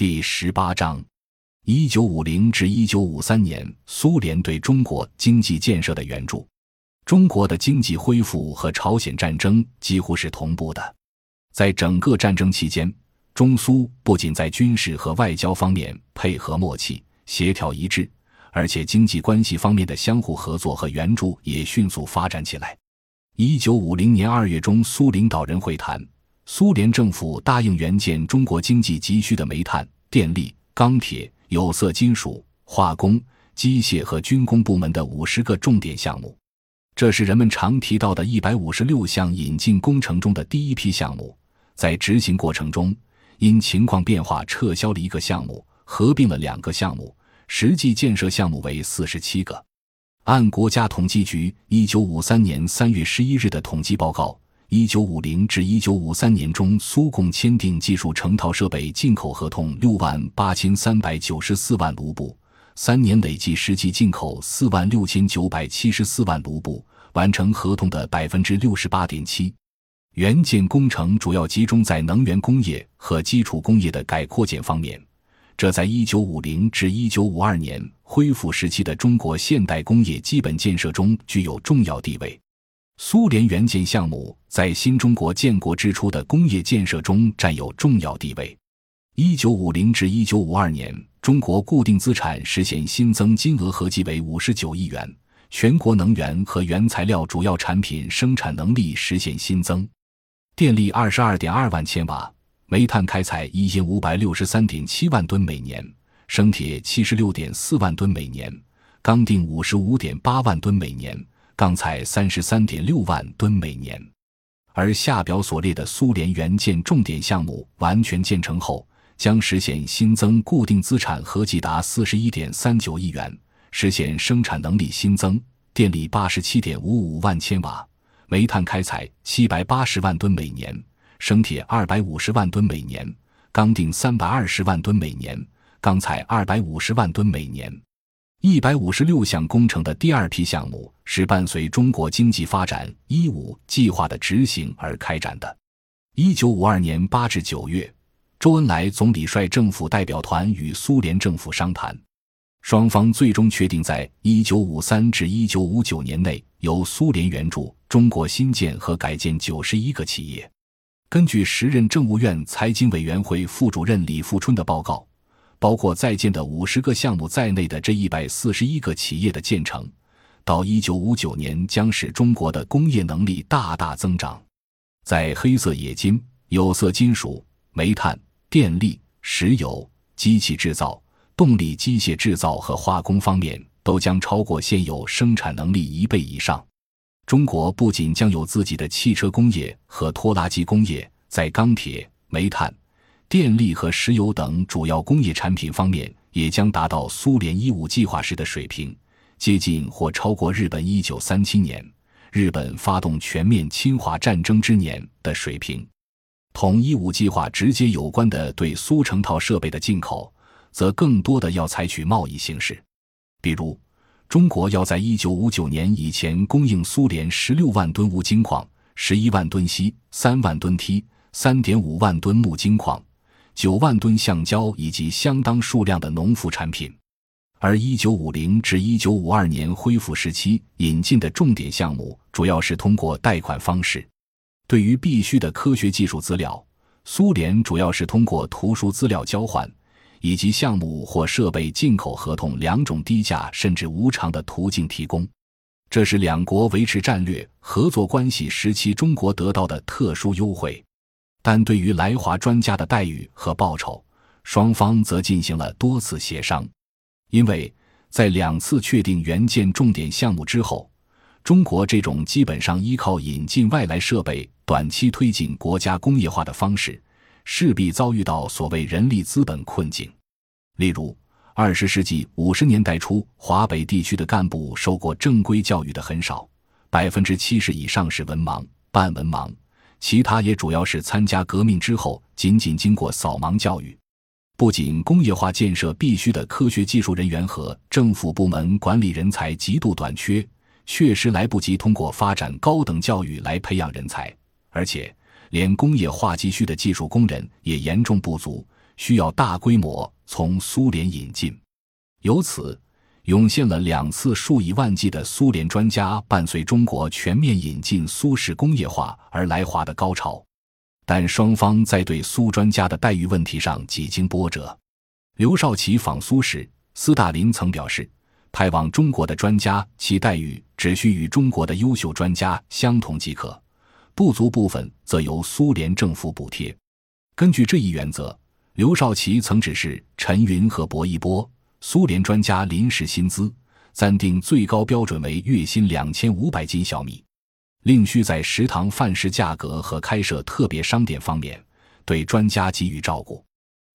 第十八章：一九五零至一九五三年，苏联对中国经济建设的援助。中国的经济恢复和朝鲜战争几乎是同步的。在整个战争期间，中苏不仅在军事和外交方面配合默契、协调一致，而且经济关系方面的相互合作和援助也迅速发展起来。一九五零年二月中苏领导人会谈，苏联政府答应援建中国经济急需的煤炭、电力、钢铁、有色金属、化工、机械和军工部门的五十个重点项目。这是人们常提到的一百五十六项引进工程中的第一批项目。在执行过程中，因情况变化撤销了一个项目，合并了两个项目，实际建设项目为四十七个。按国家统计局一九五三年三月十一日的统计报告，一九五零至一九五三年中，苏共签订技术成套设备进口合同六万八千三百九十四万卢布，三年累计实际进口四万六千九百七十四万卢布，完成合同的百分之六十八点七。援建工程主要集中在能源工业和基础工业的改扩建方面，这在一九五零至一九五二年恢复时期的中国现代工业基本建设中具有重要地位。苏联援建项目在新中国建国之初的工业建设中占有重要地位。一九五零至一九五二年，中国固定资产实现新增金额合计为五十九亿元，全国能源和原材料主要产品生产能力实现新增。电力二十二点二万千瓦，煤炭开采一千五百六十三点七万吨每年，生铁七十六点四万吨每年，钢锭五十五点八万吨每年，钢材三十三点六万吨每年。而下表所列的苏联援建重点项目完全建成后，将实现新增固定资产合计达四十一点三九亿元，实现生产能力新增：电力八十七点五五万千瓦。煤炭开采七百八十万吨每年，生铁二百五十万吨每年，钢锭三百二十万吨每年，钢材二百五十万吨每年。一百五十六项工程的第二批项目是伴随中国经济发展“一五”计划的执行而开展的。一九五二年八至九月，周恩来总理率政府代表团与苏联政府商谈。双方最终确定，在一九五三至一九五九年内，由苏联援助中国新建和改建九十一个企业。根据时任政务院财经委员会副主任李富春的报告，包括在建的五十个项目在内的这一百四十一个企业的建成，到一九五九年将使中国的工业能力大大增长。在黑色冶金、有色金属、煤炭、电力、石油、机器制造。动力机械制造和化工方面都将超过现有生产能力一倍以上。中国不仅将有自己的汽车工业和拖拉机工业，在钢铁、煤炭、电力和石油等主要工业产品方面，也将达到苏联一五计划时的水平，接近或超过日本一九三七年日本发动全面侵华战争之年的水平。同一五计划直接有关的对苏成套设备的进口。则更多的要采取贸易形式，比如，中国要在一九五九年以前供应苏联十六万吨钨金矿、十一万吨锡、三万吨锑、三点五万吨钼金矿、九万吨橡胶以及相当数量的农副产品。而一九五零至一九五二年恢复时期引进的重点项目，主要是通过贷款方式。对于必须的科学技术资料，苏联主要是通过图书资料交换。以及项目或设备进口合同两种低价甚至无偿的途径提供，这是两国维持战略合作关系时期中国得到的特殊优惠。但对于来华专家的待遇和报酬，双方则进行了多次协商。因为在两次确定援建重点项目之后，中国这种基本上依靠引进外来设备短期推进国家工业化的方式。势必遭遇到所谓人力资本困境。例如，二十世纪五十年代初，华北地区的干部受过正规教育的很少，百分之七十以上是文盲、半文盲，其他也主要是参加革命之后仅仅经过扫盲教育。不仅工业化建设必须的科学技术人员和政府部门管理人才极度短缺，确实来不及通过发展高等教育来培养人才，而且。连工业化急需的技术工人也严重不足，需要大规模从苏联引进，由此涌现了两次数以万计的苏联专家伴随中国全面引进苏式工业化而来华的高潮。但双方在对苏专家的待遇问题上几经波折。刘少奇访苏时，斯大林曾表示，派往中国的专家其待遇只需与中国的优秀专家相同即可，不足部分则由苏联政府补贴。根据这一原则，刘少奇曾指示陈云和薄一波苏联专家临时薪资暂定最高标准为月薪两千五百斤小米。另需在食堂饭食价格和开设特别商店方面对专家给予照顾，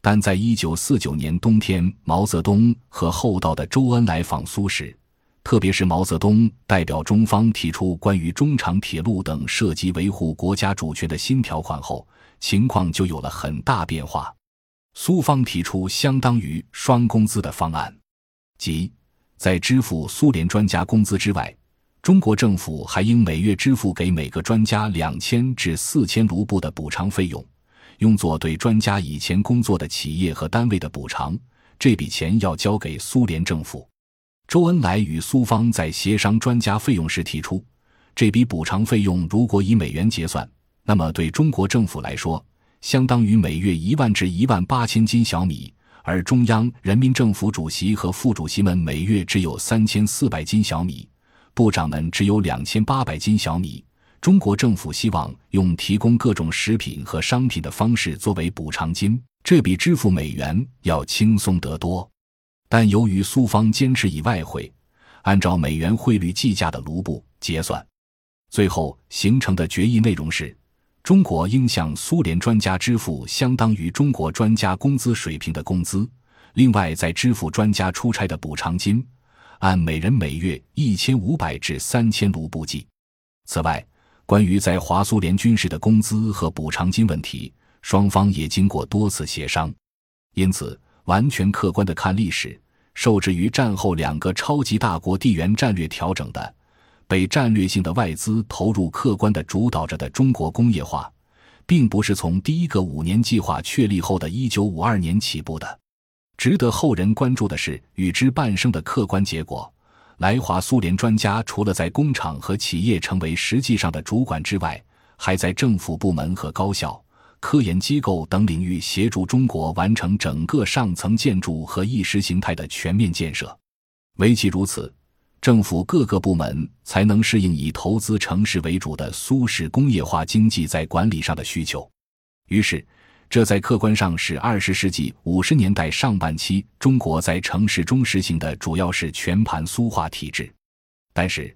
但在一九四九年冬天，毛泽东和厚道的周恩来访苏时，特别是毛泽东代表中方提出关于中长铁路等涉及维护国家主权的新条款后，情况就有了很大变化。苏方提出相当于双工资的方案，即在支付苏联专家工资之外。中国政府还应每月支付给每个专家两千至四千卢布的补偿费用，用作对专家以前工作的企业和单位的补偿。这笔钱要交给苏联政府。周恩来与苏方在协商专家费用时提出，这笔补偿费用如果以美元结算，那么对中国政府来说，相当于每月一万至一万八千斤小米，而中央人民政府主席和副主席们每月只有三千四百斤小米。部长们只有两千八百斤小米，中国政府希望用提供各种食品和商品的方式作为补偿金，这比支付美元要轻松得多。但由于苏方坚持以外汇，按照美元汇率计价的卢布结算，最后形成的决议内容是：中国应向苏联专家支付相当于中国专家工资水平的工资，另外再支付专家出差的补偿金。按每人每月一千五百至三千卢布计。此外，关于在华苏联军事的工资和补偿金问题，双方也经过多次协商。因此，完全客观的看历史，受制于战后两个超级大国地缘战略调整的，被战略性的外资投入客观的主导着的中国工业化，并不是从第一个五年计划确立后的一九五二年起步的。值得后人关注的是，与之伴生的客观结果：来华苏联专家除了在工厂和企业成为实际上的主管之外，还在政府部门和高校、科研机构等领域协助中国完成整个上层建筑和意识形态的全面建设。唯其如此，政府各个部门才能适应以投资城市为主的苏式工业化经济在管理上的需求。于是。这在客观上是二十世纪五十年代上半期中国在城市中实行的主要是全盘苏化体制，但是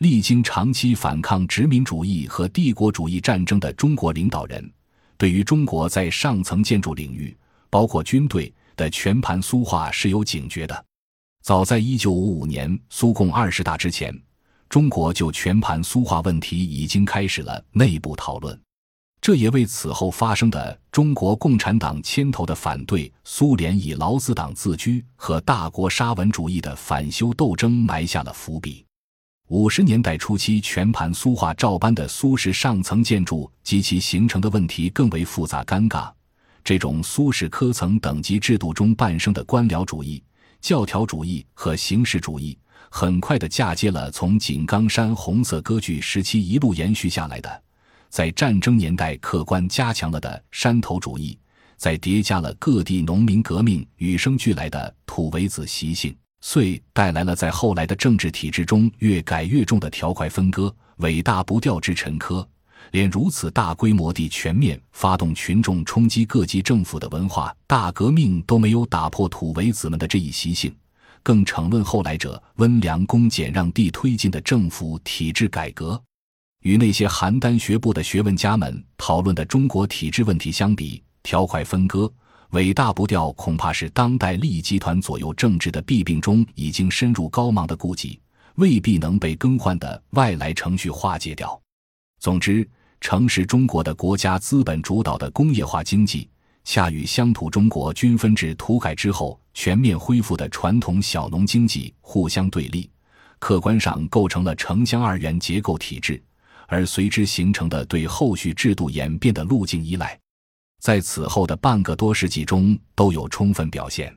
历经长期反抗殖民主义和帝国主义战争的中国领导人，对于中国在上层建筑领域，包括军队的全盘苏化是有警觉的。早在一九五五年苏共二十大之前，中国就全盘苏化问题已经开始了内部讨论。这也为此后发生的中国共产党牵头的反对苏联以劳资党自居和大国沙文主义的反修斗争埋下了伏笔。五十年代初期，全盘苏化照搬的苏式上层建筑及其形成的问题更为复杂尴尬。这种苏式科层等级制度中诞生的官僚主义、教条主义和形式主义，很快的嫁接了从井冈山红色歌剧时期一路延续下来的。在战争年代客观加强了的山头主义，在叠加了各地农民革命与生俱来的土围子习性，遂带来了在后来的政治体制中越改越重的条块分割、尾大不掉之沉疴。连如此大规模地全面发动群众冲击各级政府的文化大革命都没有打破土围子们的这一习性，更承论后来者温良恭俭让地推进的政府体制改革。与那些邯郸学步的学问家们讨论的中国体制问题相比，条块分割、尾大不掉，恐怕是当代利益集团左右政治的弊病中已经深入高芒的痼疾，未必能被更换的外来程序化解掉。总之，城市中国的国家资本主导的工业化经济，恰与乡土中国均分制土改之后全面恢复的传统小农经济互相对立，客观上构成了城乡二元结构体制。而随之形成的对后续制度演变的路径依赖，在此后的半个多世纪中都有充分表现。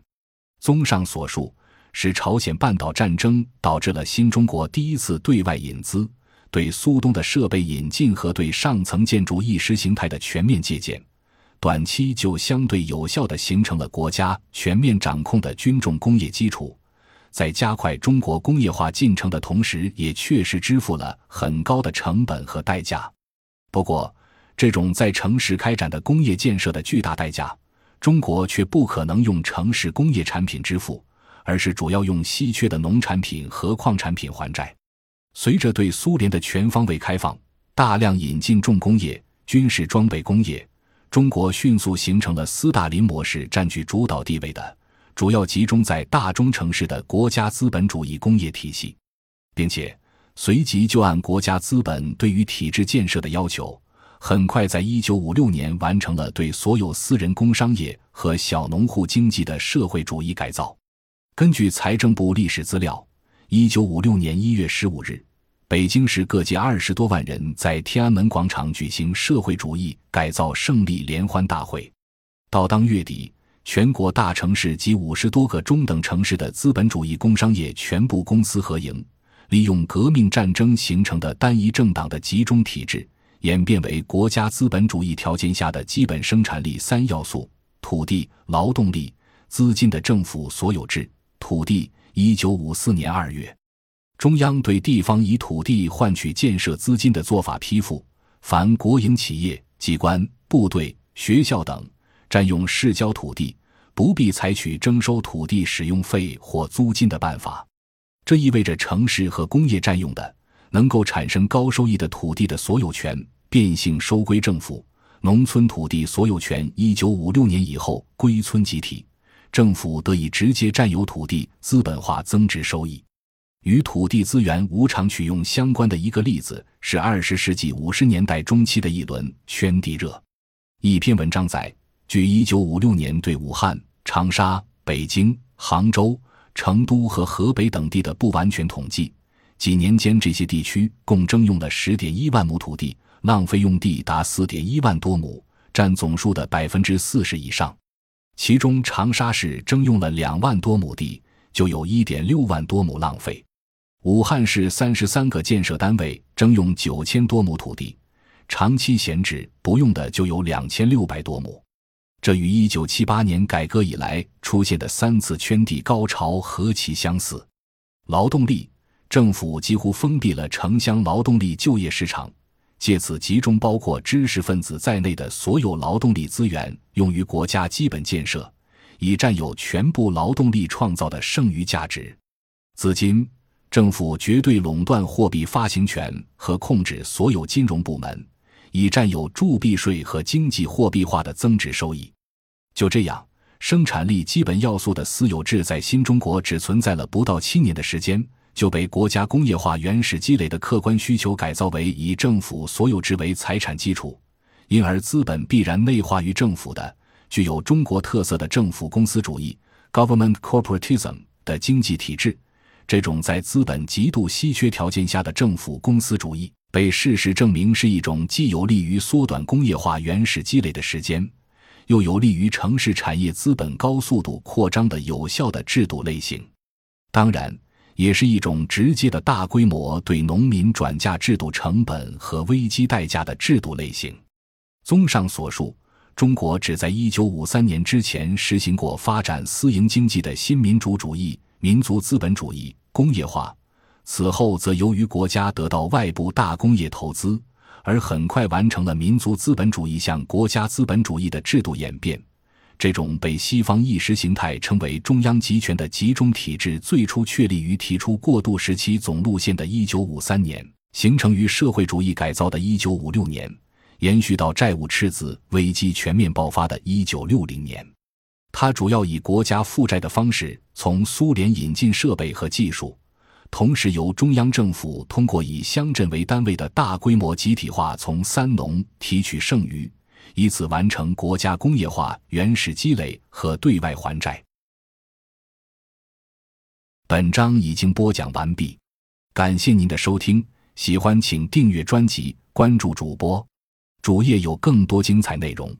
综上所述，使朝鲜半岛战争导致了新中国第一次对外引资、对苏东的设备引进和对上层建筑意识形态的全面借鉴。短期就相对有效地形成了国家全面掌控的军重工业基础，在加快中国工业化进程的同时，也确实支付了很高的成本和代价。不过，这种在城市开展的工业建设的巨大代价，中国却不可能用城市工业产品支付，而是主要用稀缺的农产品和矿产品还债。随着对苏联的全方位开放，大量引进重工业、军事装备工业。中国迅速形成了斯大林模式占据主导地位的、主要集中在大中城市的国家资本主义工业体系，并且随即就按国家资本对于体制建设的要求，很快在一九五六年完成了对所有私人工商业和小农户经济的社会主义改造。根据财政部历史资料，一九五六年一月十五日。北京市各界二十多万人在天安门广场举行社会主义改造胜利联欢大会。到当月底，全国大城市及五十多个中等城市的资本主义工商业全部公私合营，利用革命战争形成的单一政党的集中体制，演变为国家资本主义条件下的基本生产力三要素：土地、劳动力、资金的政府所有制。土地，一九五四年二月。中央对地方以土地换取建设资金的做法批复：凡国营企业、机关、部队、学校等占用市郊土地，不必采取征收土地使用费或租金的办法。这意味着城市和工业占用的能够产生高收益的土地的所有权变性收归政府；农村土地所有权一九五六年以后归村集体，政府得以直接占有土地，资本化增值收益。与土地资源无偿取用相关的一个例子是二十世纪五十年代中期的一轮圈地热。一篇文章载，据一九五六年对武汉、长沙、北京、杭州、成都和河北等地的不完全统计，几年间这些地区共征用了十点一万亩土地，浪费用地达四点一万多亩，占总数的百分之四十以上。其中，长沙市征用了两万多亩地，就有一点六万多亩浪费。武汉市三十三个建设单位征用九千多亩土地，长期闲置不用的就有两千六百多亩，这与一九七八年改革以来出现的三次圈地高潮何其相似！劳动力，政府几乎封闭了城乡劳动力就业市场，借此集中包括知识分子在内的所有劳动力资源用于国家基本建设，以占有全部劳动力创造的剩余价值。资金。政府绝对垄断货币发行权和控制所有金融部门，以占有铸币税和经济货币化的增值收益。就这样，生产力基本要素的私有制在新中国只存在了不到七年的时间，就被国家工业化原始积累的客观需求改造为以政府所有制为财产基础，因而资本必然内化于政府的、具有中国特色的政府公司主义 （government corporatism） 的经济体制。这种在资本极度稀缺条件下的政府公司主义，被事实证明是一种既有利于缩短工业化原始积累的时间，又有利于城市产业资本高速度扩张的有效的制度类型。当然，也是一种直接的大规模对农民转嫁制度成本和危机代价的制度类型。综上所述，中国只在一九五三年之前实行过发展私营经济的新民主主义。民族资本主义工业化，此后则由于国家得到外部大工业投资，而很快完成了民族资本主义向国家资本主义的制度演变。这种被西方意识形态称为中央集权的集中体制，最初确立于提出过渡时期总路线的一九五三年，形成于社会主义改造的一九五六年，延续到债务赤字危机全面爆发的一九六零年。它主要以国家负债的方式从苏联引进设备和技术，同时由中央政府通过以乡镇为单位的大规模集体化从三农提取剩余，以此完成国家工业化原始积累和对外还债。本章已经播讲完毕，感谢您的收听，喜欢请订阅专辑，关注主播，主页有更多精彩内容。